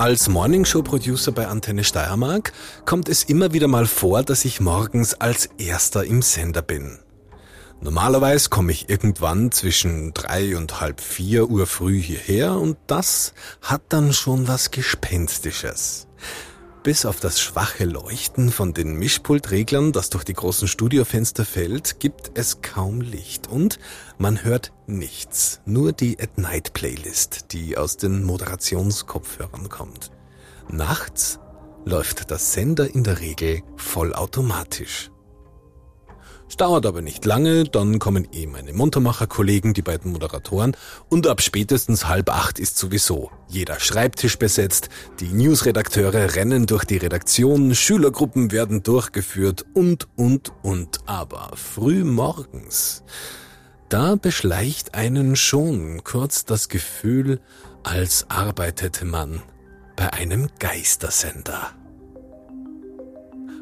Als Morningshow-Producer bei Antenne Steiermark kommt es immer wieder mal vor, dass ich morgens als erster im Sender bin. Normalerweise komme ich irgendwann zwischen drei und halb vier Uhr früh hierher und das hat dann schon was Gespenstisches. Bis auf das schwache Leuchten von den Mischpultreglern, das durch die großen Studiofenster fällt, gibt es kaum Licht und man hört nichts. Nur die At Night Playlist, die aus den Moderationskopfhörern kommt. Nachts läuft das Sender in der Regel vollautomatisch. Es dauert aber nicht lange, dann kommen eh meine Muntermacher-Kollegen, die beiden Moderatoren, und ab spätestens halb acht ist sowieso jeder Schreibtisch besetzt, die Newsredakteure rennen durch die Redaktion, Schülergruppen werden durchgeführt und, und, und. Aber früh morgens, da beschleicht einen schon kurz das Gefühl, als arbeitete man bei einem Geistersender.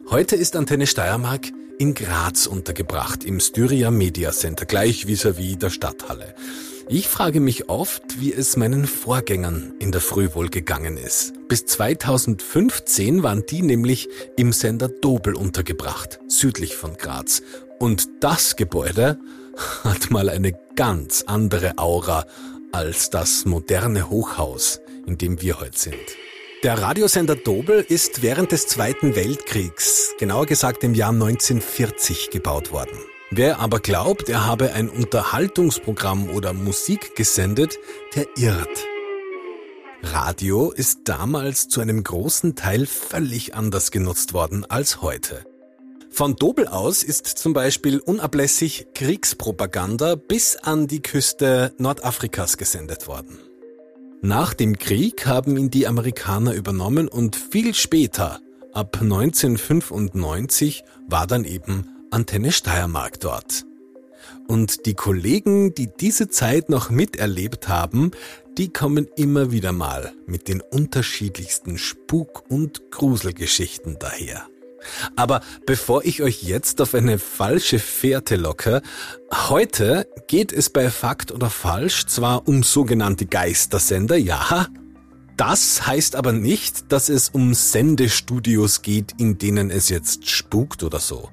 Heute ist Antenne Steiermark in Graz untergebracht, im Styria Media Center, gleich vis-à-vis -vis der Stadthalle. Ich frage mich oft, wie es meinen Vorgängern in der Früh wohl gegangen ist. Bis 2015 waren die nämlich im Sender Dobel untergebracht, südlich von Graz. Und das Gebäude hat mal eine ganz andere Aura als das moderne Hochhaus, in dem wir heute sind. Der Radiosender Dobel ist während des Zweiten Weltkriegs, genauer gesagt im Jahr 1940, gebaut worden. Wer aber glaubt, er habe ein Unterhaltungsprogramm oder Musik gesendet, der irrt. Radio ist damals zu einem großen Teil völlig anders genutzt worden als heute. Von Dobel aus ist zum Beispiel unablässig Kriegspropaganda bis an die Küste Nordafrikas gesendet worden. Nach dem Krieg haben ihn die Amerikaner übernommen und viel später, ab 1995, war dann eben Antenne Steiermark dort. Und die Kollegen, die diese Zeit noch miterlebt haben, die kommen immer wieder mal mit den unterschiedlichsten Spuk- und Gruselgeschichten daher. Aber bevor ich euch jetzt auf eine falsche Fährte locke, heute geht es bei Fakt oder Falsch zwar um sogenannte Geistersender, ja, das heißt aber nicht, dass es um Sendestudios geht, in denen es jetzt spukt oder so.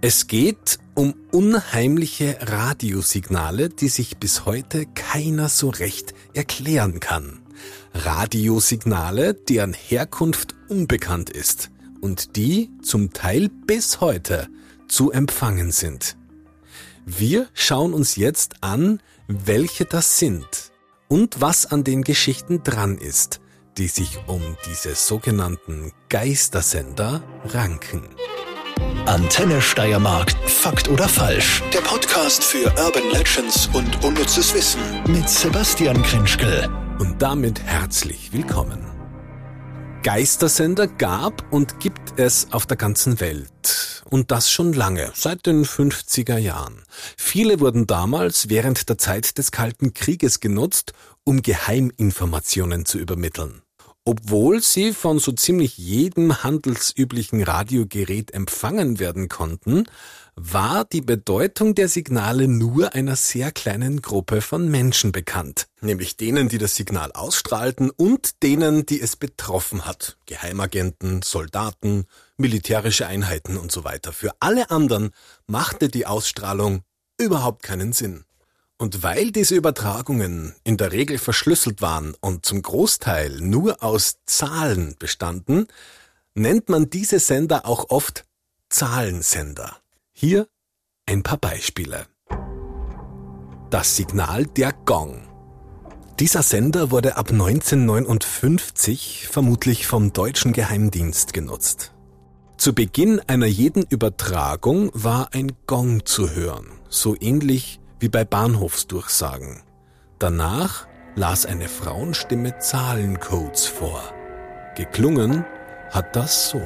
Es geht um unheimliche Radiosignale, die sich bis heute keiner so recht erklären kann. Radiosignale, deren Herkunft unbekannt ist und die zum Teil bis heute zu empfangen sind. Wir schauen uns jetzt an, welche das sind und was an den Geschichten dran ist, die sich um diese sogenannten Geistersender ranken. Antenne Steiermark, Fakt oder Falsch. Der Podcast für Urban Legends und unnützes Wissen mit Sebastian Krinschkel. Und damit herzlich willkommen. Geistersender gab und gibt es auf der ganzen Welt. Und das schon lange, seit den 50er Jahren. Viele wurden damals während der Zeit des Kalten Krieges genutzt, um Geheiminformationen zu übermitteln. Obwohl sie von so ziemlich jedem handelsüblichen Radiogerät empfangen werden konnten, war die Bedeutung der Signale nur einer sehr kleinen Gruppe von Menschen bekannt, nämlich denen, die das Signal ausstrahlten und denen, die es betroffen hat, Geheimagenten, Soldaten, militärische Einheiten und so weiter. Für alle anderen machte die Ausstrahlung überhaupt keinen Sinn. Und weil diese Übertragungen in der Regel verschlüsselt waren und zum Großteil nur aus Zahlen bestanden, nennt man diese Sender auch oft Zahlensender. Hier ein paar Beispiele. Das Signal der Gong. Dieser Sender wurde ab 1959 vermutlich vom deutschen Geheimdienst genutzt. Zu Beginn einer jeden Übertragung war ein Gong zu hören, so ähnlich wie bei Bahnhofsdurchsagen. Danach las eine Frauenstimme Zahlencodes vor. Geklungen hat das so.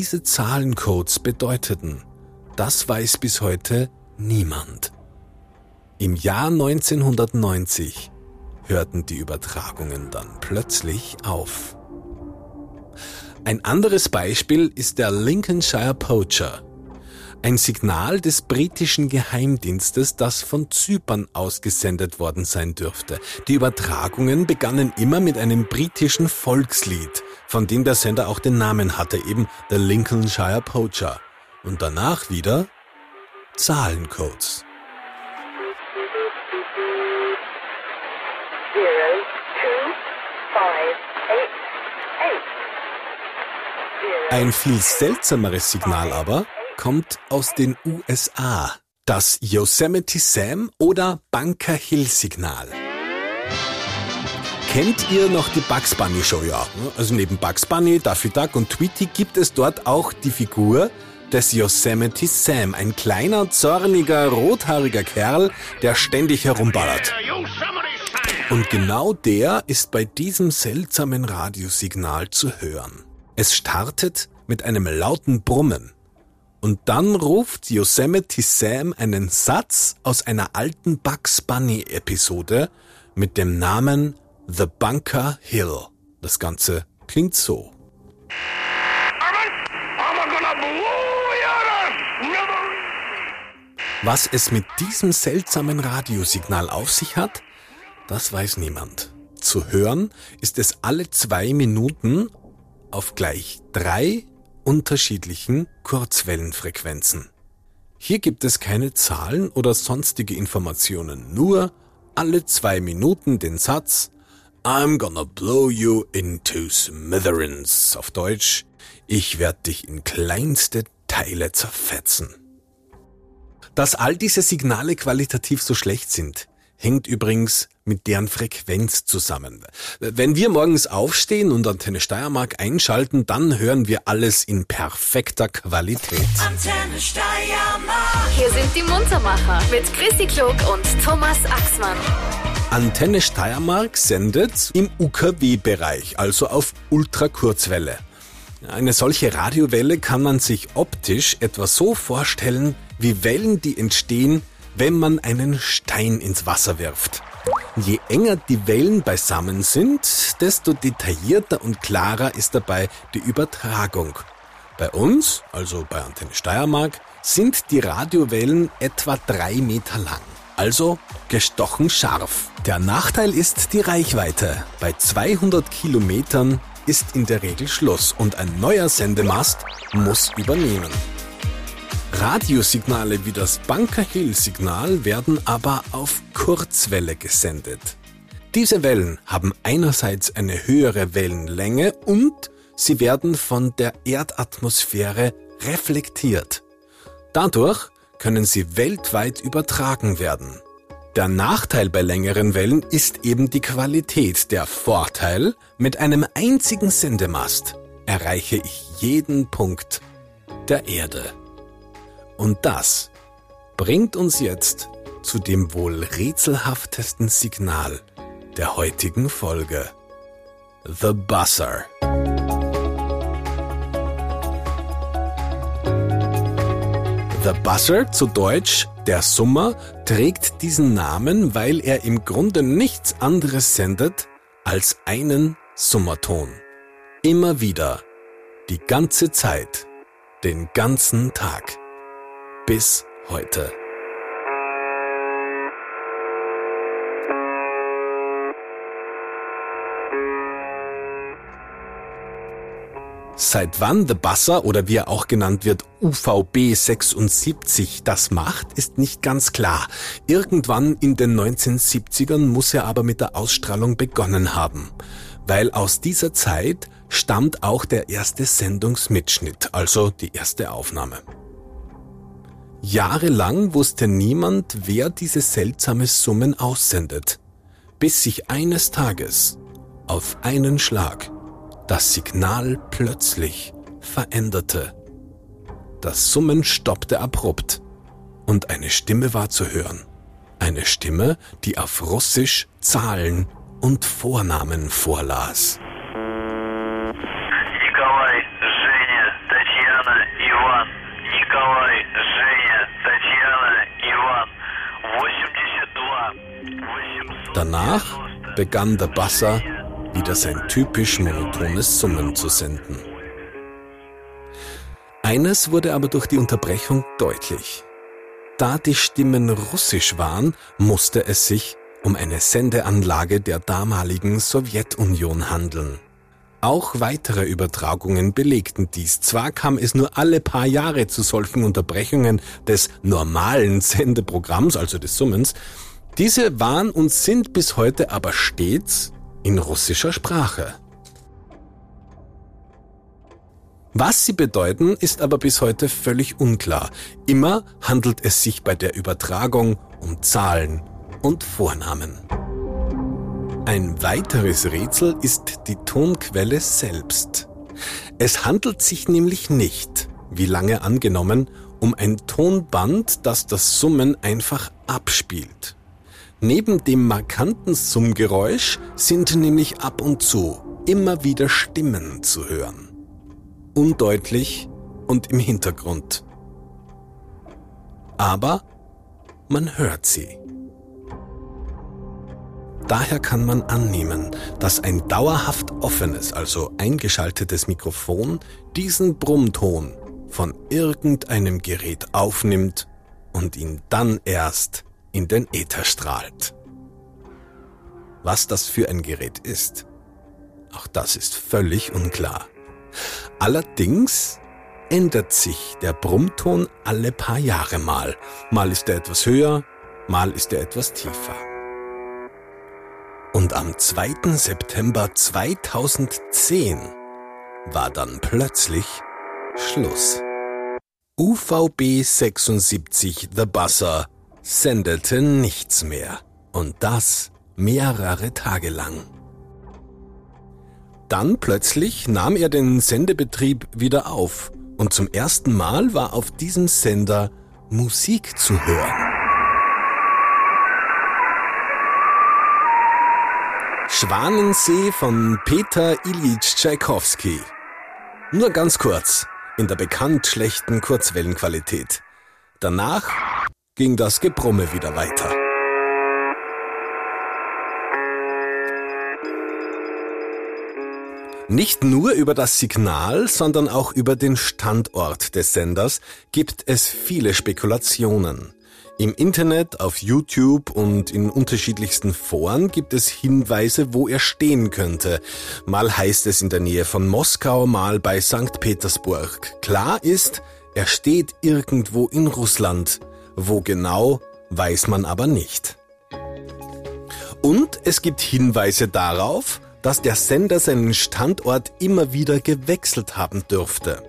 Diese Zahlencodes bedeuteten, Das weiß bis heute niemand. Im Jahr 1990 hörten die Übertragungen dann plötzlich auf. Ein anderes Beispiel ist der Lincolnshire Poacher, ein Signal des britischen Geheimdienstes, das von Zypern ausgesendet worden sein dürfte. Die Übertragungen begannen immer mit einem britischen Volkslied, von dem der Sender auch den Namen hatte, eben der Lincolnshire Poacher. Und danach wieder Zahlencodes. Ein viel seltsameres Signal aber kommt aus den USA. Das Yosemite Sam oder Bunker Hill Signal. Kennt ihr noch die Bugs Bunny Show? Ja, also neben Bugs Bunny, Daffy Duck und Tweety gibt es dort auch die Figur des Yosemite Sam, ein kleiner, zorniger, rothaariger Kerl, der ständig herumballert. Und genau der ist bei diesem seltsamen Radiosignal zu hören. Es startet mit einem lauten Brummen. Und dann ruft Yosemite Sam einen Satz aus einer alten Bugs Bunny Episode mit dem Namen The Bunker Hill. Das Ganze klingt so. Was es mit diesem seltsamen Radiosignal auf sich hat, das weiß niemand. Zu hören ist es alle zwei Minuten auf gleich drei unterschiedlichen Kurzwellenfrequenzen. Hier gibt es keine Zahlen oder sonstige Informationen, nur alle zwei Minuten den Satz I'm gonna blow you into smithereens. Auf Deutsch, ich werde dich in kleinste Teile zerfetzen. Dass all diese Signale qualitativ so schlecht sind, hängt übrigens mit deren Frequenz zusammen. Wenn wir morgens aufstehen und Antenne Steiermark einschalten, dann hören wir alles in perfekter Qualität. Antenne Steiermark. Hier sind die Muntermacher mit Chrissy Klug und Thomas Axmann. Antenne Steiermark sendet im UKW-Bereich, also auf Ultrakurzwelle. Eine solche Radiowelle kann man sich optisch etwa so vorstellen wie Wellen, die entstehen, wenn man einen Stein ins Wasser wirft. Je enger die Wellen beisammen sind, desto detaillierter und klarer ist dabei die Übertragung. Bei uns, also bei Antenne Steiermark, sind die Radiowellen etwa drei Meter lang. Also gestochen scharf. Der Nachteil ist die Reichweite. Bei 200 Kilometern ist in der Regel Schluss und ein neuer Sendemast muss übernehmen. Radiosignale wie das Bunker Hill Signal werden aber auf Kurzwelle gesendet. Diese Wellen haben einerseits eine höhere Wellenlänge und sie werden von der Erdatmosphäre reflektiert. Dadurch können sie weltweit übertragen werden. Der Nachteil bei längeren Wellen ist eben die Qualität. Der Vorteil, mit einem einzigen Sendemast erreiche ich jeden Punkt der Erde. Und das bringt uns jetzt zu dem wohl rätselhaftesten Signal der heutigen Folge. The Buzzer. The Buzzer, zu Deutsch der Summer, trägt diesen Namen, weil er im Grunde nichts anderes sendet als einen Summerton. Immer wieder, die ganze Zeit, den ganzen Tag bis heute. Seit wann The Buzzer oder wie er auch genannt wird UVB 76 das macht, ist nicht ganz klar. Irgendwann in den 1970ern muss er aber mit der Ausstrahlung begonnen haben, weil aus dieser Zeit stammt auch der erste Sendungsmitschnitt, also die erste Aufnahme. Jahrelang wusste niemand, wer diese seltsame Summen aussendet, bis sich eines Tages auf einen Schlag das Signal plötzlich veränderte. Das Summen stoppte abrupt und eine Stimme war zu hören. Eine Stimme, die auf Russisch Zahlen und Vornamen vorlas. Nikolai, Женя, Tatjana, Ivan. Nikolai, Женя, Tatjana, Ivan. 82, Danach begann der Basser wieder sein typisch monotones Summen zu senden. Eines wurde aber durch die Unterbrechung deutlich. Da die Stimmen russisch waren, musste es sich um eine Sendeanlage der damaligen Sowjetunion handeln. Auch weitere Übertragungen belegten dies. Zwar kam es nur alle paar Jahre zu solchen Unterbrechungen des normalen Sendeprogramms, also des Summens, diese waren und sind bis heute aber stets in russischer Sprache. Was sie bedeuten, ist aber bis heute völlig unklar. Immer handelt es sich bei der Übertragung um Zahlen und Vornamen. Ein weiteres Rätsel ist die Tonquelle selbst. Es handelt sich nämlich nicht, wie lange angenommen, um ein Tonband, das das Summen einfach abspielt. Neben dem markanten Summgeräusch sind nämlich ab und zu immer wieder Stimmen zu hören. Undeutlich und im Hintergrund. Aber man hört sie. Daher kann man annehmen, dass ein dauerhaft offenes, also eingeschaltetes Mikrofon diesen Brummton von irgendeinem Gerät aufnimmt und ihn dann erst in den Äther strahlt. Was das für ein Gerät ist, auch das ist völlig unklar. Allerdings ändert sich der Brummton alle paar Jahre mal. Mal ist er etwas höher, mal ist er etwas tiefer. Und am 2. September 2010 war dann plötzlich Schluss. UVB 76 The Buzzer sendete nichts mehr. Und das mehrere Tage lang. Dann plötzlich nahm er den Sendebetrieb wieder auf und zum ersten Mal war auf diesem Sender Musik zu hören. Schwanensee von Peter Ilyich Tschaikowski. Nur ganz kurz, in der bekannt schlechten Kurzwellenqualität. Danach ging das Gebrumme wieder weiter. Nicht nur über das Signal, sondern auch über den Standort des Senders gibt es viele Spekulationen. Im Internet, auf YouTube und in unterschiedlichsten Foren gibt es Hinweise, wo er stehen könnte. Mal heißt es in der Nähe von Moskau, mal bei St. Petersburg. Klar ist, er steht irgendwo in Russland. Wo genau, weiß man aber nicht. Und es gibt Hinweise darauf, dass der Sender seinen Standort immer wieder gewechselt haben dürfte.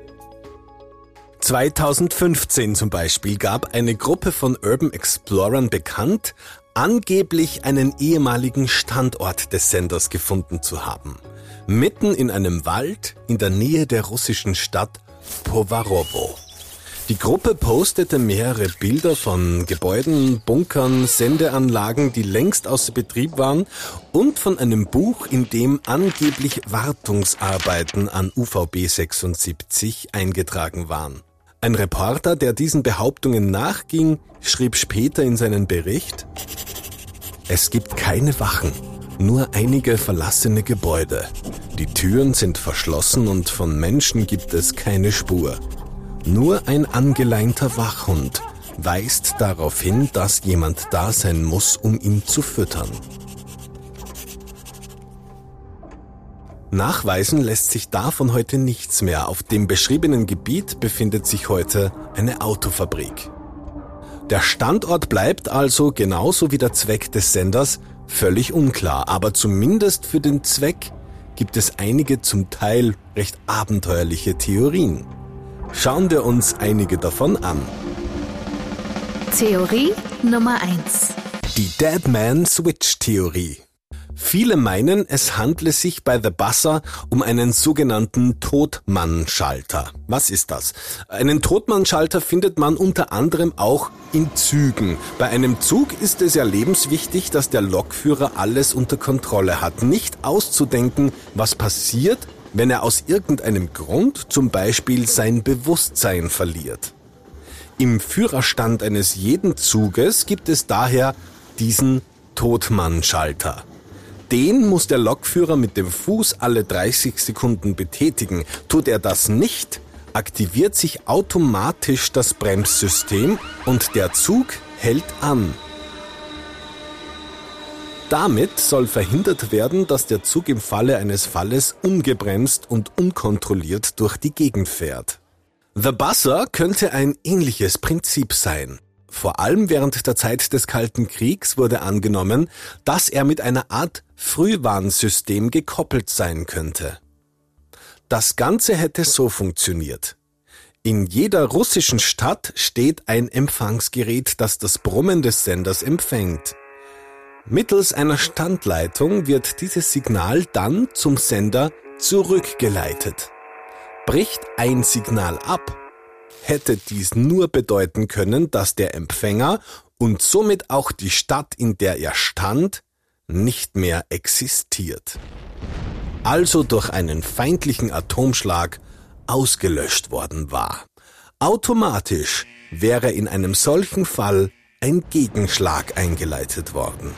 2015 zum Beispiel gab eine Gruppe von Urban Explorern bekannt, angeblich einen ehemaligen Standort des Senders gefunden zu haben. Mitten in einem Wald in der Nähe der russischen Stadt Povarovo. Die Gruppe postete mehrere Bilder von Gebäuden, Bunkern, Sendeanlagen, die längst außer Betrieb waren und von einem Buch, in dem angeblich Wartungsarbeiten an UVB 76 eingetragen waren. Ein Reporter, der diesen Behauptungen nachging, schrieb später in seinen Bericht, es gibt keine Wachen, nur einige verlassene Gebäude. Die Türen sind verschlossen und von Menschen gibt es keine Spur. Nur ein angeleinter Wachhund weist darauf hin, dass jemand da sein muss, um ihn zu füttern. Nachweisen lässt sich davon heute nichts mehr. Auf dem beschriebenen Gebiet befindet sich heute eine Autofabrik. Der Standort bleibt also genauso wie der Zweck des Senders völlig unklar, aber zumindest für den Zweck gibt es einige zum Teil recht abenteuerliche Theorien. Schauen wir uns einige davon an. Theorie Nummer 1. Die Deadman Switch Theorie. Viele meinen, es handle sich bei The Buzzer um einen sogenannten Totmannschalter. Was ist das? Einen Totmannschalter findet man unter anderem auch in Zügen. Bei einem Zug ist es ja lebenswichtig, dass der Lokführer alles unter Kontrolle hat. Nicht auszudenken, was passiert, wenn er aus irgendeinem Grund zum Beispiel sein Bewusstsein verliert. Im Führerstand eines jeden Zuges gibt es daher diesen Totmann-Schalter. Den muss der Lokführer mit dem Fuß alle 30 Sekunden betätigen. Tut er das nicht, aktiviert sich automatisch das Bremssystem und der Zug hält an. Damit soll verhindert werden, dass der Zug im Falle eines Falles ungebremst und unkontrolliert durch die Gegend fährt. The Buzzer könnte ein ähnliches Prinzip sein. Vor allem während der Zeit des Kalten Kriegs wurde angenommen, dass er mit einer Art Frühwarnsystem gekoppelt sein könnte. Das Ganze hätte so funktioniert. In jeder russischen Stadt steht ein Empfangsgerät, das das Brummen des Senders empfängt. Mittels einer Standleitung wird dieses Signal dann zum Sender zurückgeleitet. Bricht ein Signal ab, hätte dies nur bedeuten können, dass der Empfänger und somit auch die Stadt, in der er stand, nicht mehr existiert. Also durch einen feindlichen Atomschlag ausgelöscht worden war. Automatisch wäre in einem solchen Fall ein Gegenschlag eingeleitet worden.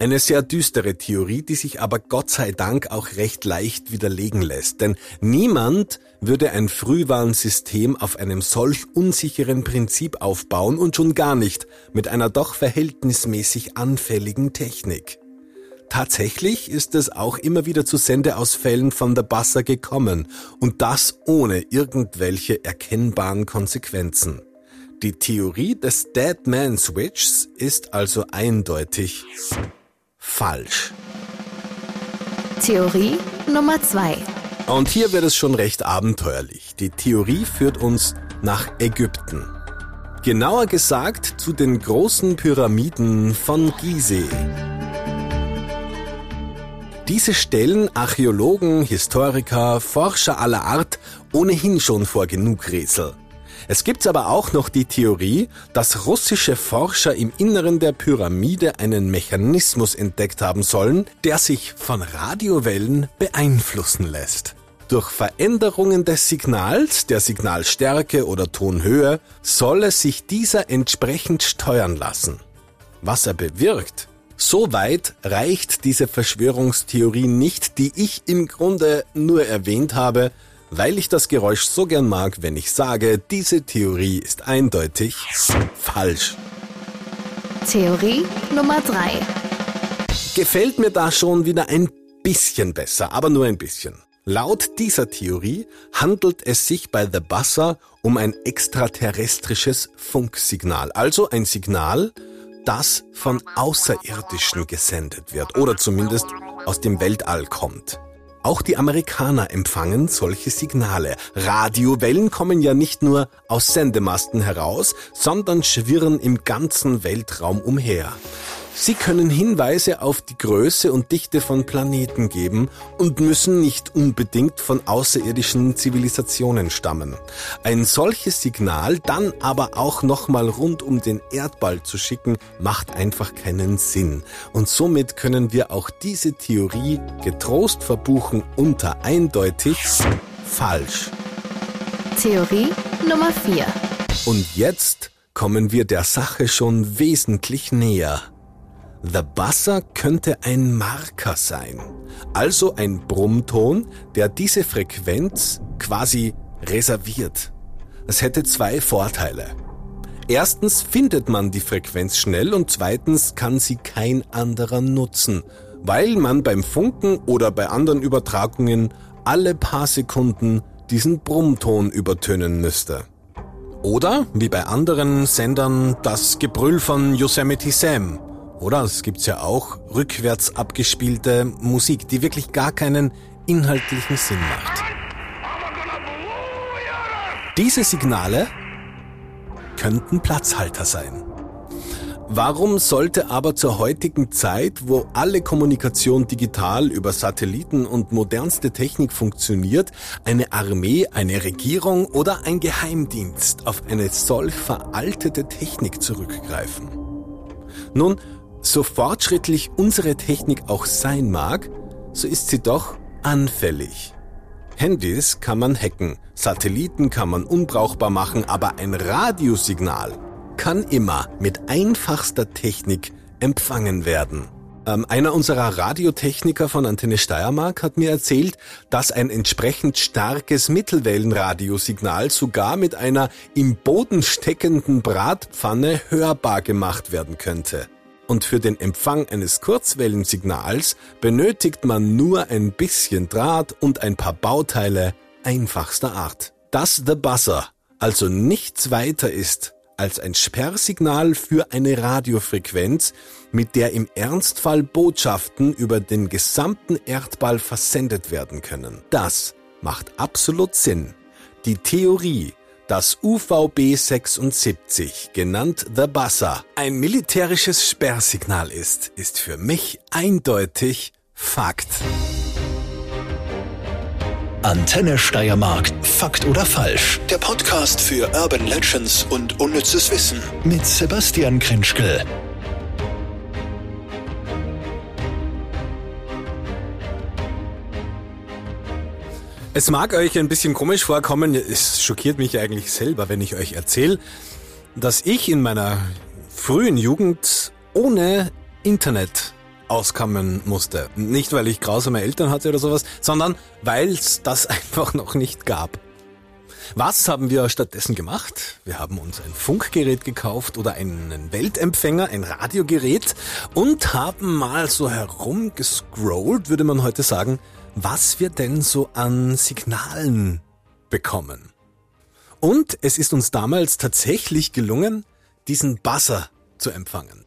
Eine sehr düstere Theorie, die sich aber Gott sei Dank auch recht leicht widerlegen lässt, denn niemand würde ein Frühwarnsystem auf einem solch unsicheren Prinzip aufbauen und schon gar nicht mit einer doch verhältnismäßig anfälligen Technik. Tatsächlich ist es auch immer wieder zu Sendeausfällen von der Bassa gekommen und das ohne irgendwelche erkennbaren Konsequenzen. Die Theorie des Dead Man Switchs ist also eindeutig falsch. Theorie Nummer zwei. Und hier wird es schon recht abenteuerlich. Die Theorie führt uns nach Ägypten. Genauer gesagt zu den großen Pyramiden von Gizeh. Diese stellen Archäologen, Historiker, Forscher aller Art ohnehin schon vor genug Rätsel. Es gibt aber auch noch die Theorie, dass russische Forscher im Inneren der Pyramide einen Mechanismus entdeckt haben sollen, der sich von Radiowellen beeinflussen lässt. Durch Veränderungen des Signals, der Signalstärke oder Tonhöhe, solle sich dieser entsprechend steuern lassen. Was er bewirkt, so weit reicht diese Verschwörungstheorie nicht, die ich im Grunde nur erwähnt habe, weil ich das Geräusch so gern mag, wenn ich sage, diese Theorie ist eindeutig falsch. Theorie Nummer drei. Gefällt mir da schon wieder ein bisschen besser, aber nur ein bisschen. Laut dieser Theorie handelt es sich bei The Buzzer um ein extraterrestrisches Funksignal, also ein Signal, das von Außerirdischen gesendet wird oder zumindest aus dem Weltall kommt. Auch die Amerikaner empfangen solche Signale. Radiowellen kommen ja nicht nur aus Sendemasten heraus, sondern schwirren im ganzen Weltraum umher. Sie können Hinweise auf die Größe und Dichte von Planeten geben und müssen nicht unbedingt von außerirdischen Zivilisationen stammen. Ein solches Signal dann aber auch nochmal rund um den Erdball zu schicken, macht einfach keinen Sinn. Und somit können wir auch diese Theorie getrost verbuchen unter eindeutig falsch. Theorie Nummer 4. Und jetzt kommen wir der Sache schon wesentlich näher. The Buzzer könnte ein Marker sein, also ein Brummton, der diese Frequenz quasi reserviert. Es hätte zwei Vorteile. Erstens findet man die Frequenz schnell und zweitens kann sie kein anderer nutzen, weil man beim Funken oder bei anderen Übertragungen alle paar Sekunden diesen Brummton übertönen müsste. Oder, wie bei anderen Sendern, das Gebrüll von Yosemite Sam oder es gibt's ja auch rückwärts abgespielte Musik, die wirklich gar keinen inhaltlichen Sinn macht. Diese Signale könnten Platzhalter sein. Warum sollte aber zur heutigen Zeit, wo alle Kommunikation digital über Satelliten und modernste Technik funktioniert, eine Armee, eine Regierung oder ein Geheimdienst auf eine solch veraltete Technik zurückgreifen? Nun, so fortschrittlich unsere Technik auch sein mag, so ist sie doch anfällig. Handys kann man hacken, Satelliten kann man unbrauchbar machen, aber ein Radiosignal kann immer mit einfachster Technik empfangen werden. Ähm, einer unserer Radiotechniker von Antenne Steiermark hat mir erzählt, dass ein entsprechend starkes Mittelwellenradiosignal sogar mit einer im Boden steckenden Bratpfanne hörbar gemacht werden könnte. Und für den Empfang eines Kurzwellensignals benötigt man nur ein bisschen Draht und ein paar Bauteile einfachster Art. Dass The Buzzer also nichts weiter ist als ein Sperrsignal für eine Radiofrequenz, mit der im Ernstfall Botschaften über den gesamten Erdball versendet werden können. Das macht absolut Sinn. Die Theorie, dass UVB 76, genannt The Buzzer, ein militärisches Sperrsignal ist, ist für mich eindeutig Fakt. Antenne Steiermark. Fakt oder falsch? Der Podcast für Urban Legends und unnützes Wissen mit Sebastian Krinschkel. Es mag euch ein bisschen komisch vorkommen, es schockiert mich eigentlich selber, wenn ich euch erzähle, dass ich in meiner frühen Jugend ohne Internet auskommen musste. Nicht, weil ich grausame Eltern hatte oder sowas, sondern weil es das einfach noch nicht gab. Was haben wir stattdessen gemacht? Wir haben uns ein Funkgerät gekauft oder einen Weltempfänger, ein Radiogerät und haben mal so herumgescrollt, würde man heute sagen, was wir denn so an Signalen bekommen. Und es ist uns damals tatsächlich gelungen, diesen Buzzer zu empfangen.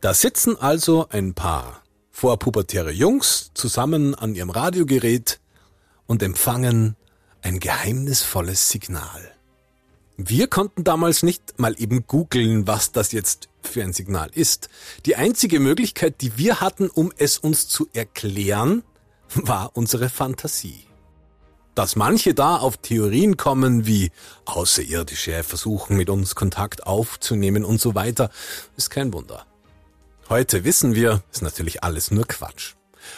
Da sitzen also ein paar vorpubertäre Jungs zusammen an ihrem Radiogerät und empfangen ein geheimnisvolles Signal. Wir konnten damals nicht mal eben googeln, was das jetzt für ein Signal ist. Die einzige Möglichkeit, die wir hatten, um es uns zu erklären, war unsere Fantasie. Dass manche da auf Theorien kommen, wie Außerirdische versuchen mit uns Kontakt aufzunehmen und so weiter, ist kein Wunder. Heute wissen wir, ist natürlich alles nur Quatsch.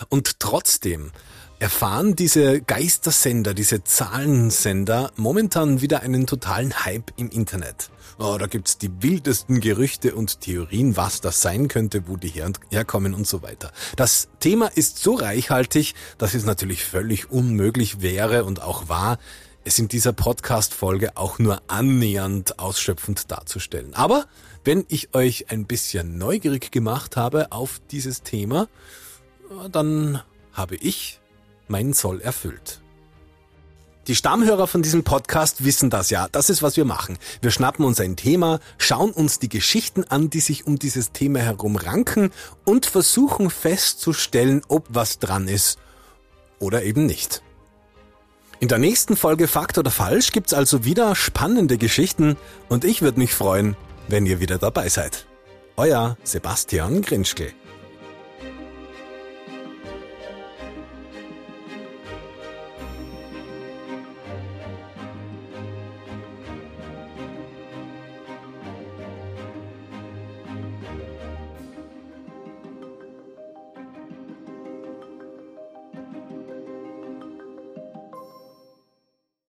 Und trotzdem erfahren diese Geistersender, diese Zahlensender momentan wieder einen totalen Hype im Internet. Oh, da gibt's die wildesten Gerüchte und Theorien, was das sein könnte, wo die her herkommen und so weiter. Das Thema ist so reichhaltig, dass es natürlich völlig unmöglich wäre und auch war, es in dieser Podcast-Folge auch nur annähernd ausschöpfend darzustellen. Aber wenn ich euch ein bisschen neugierig gemacht habe auf dieses Thema, dann habe ich meinen Soll erfüllt. Die Stammhörer von diesem Podcast wissen das ja. Das ist, was wir machen. Wir schnappen uns ein Thema, schauen uns die Geschichten an, die sich um dieses Thema herum ranken und versuchen festzustellen, ob was dran ist oder eben nicht. In der nächsten Folge Fakt oder Falsch gibt's also wieder spannende Geschichten und ich würde mich freuen, wenn ihr wieder dabei seid. Euer Sebastian Grinschkel.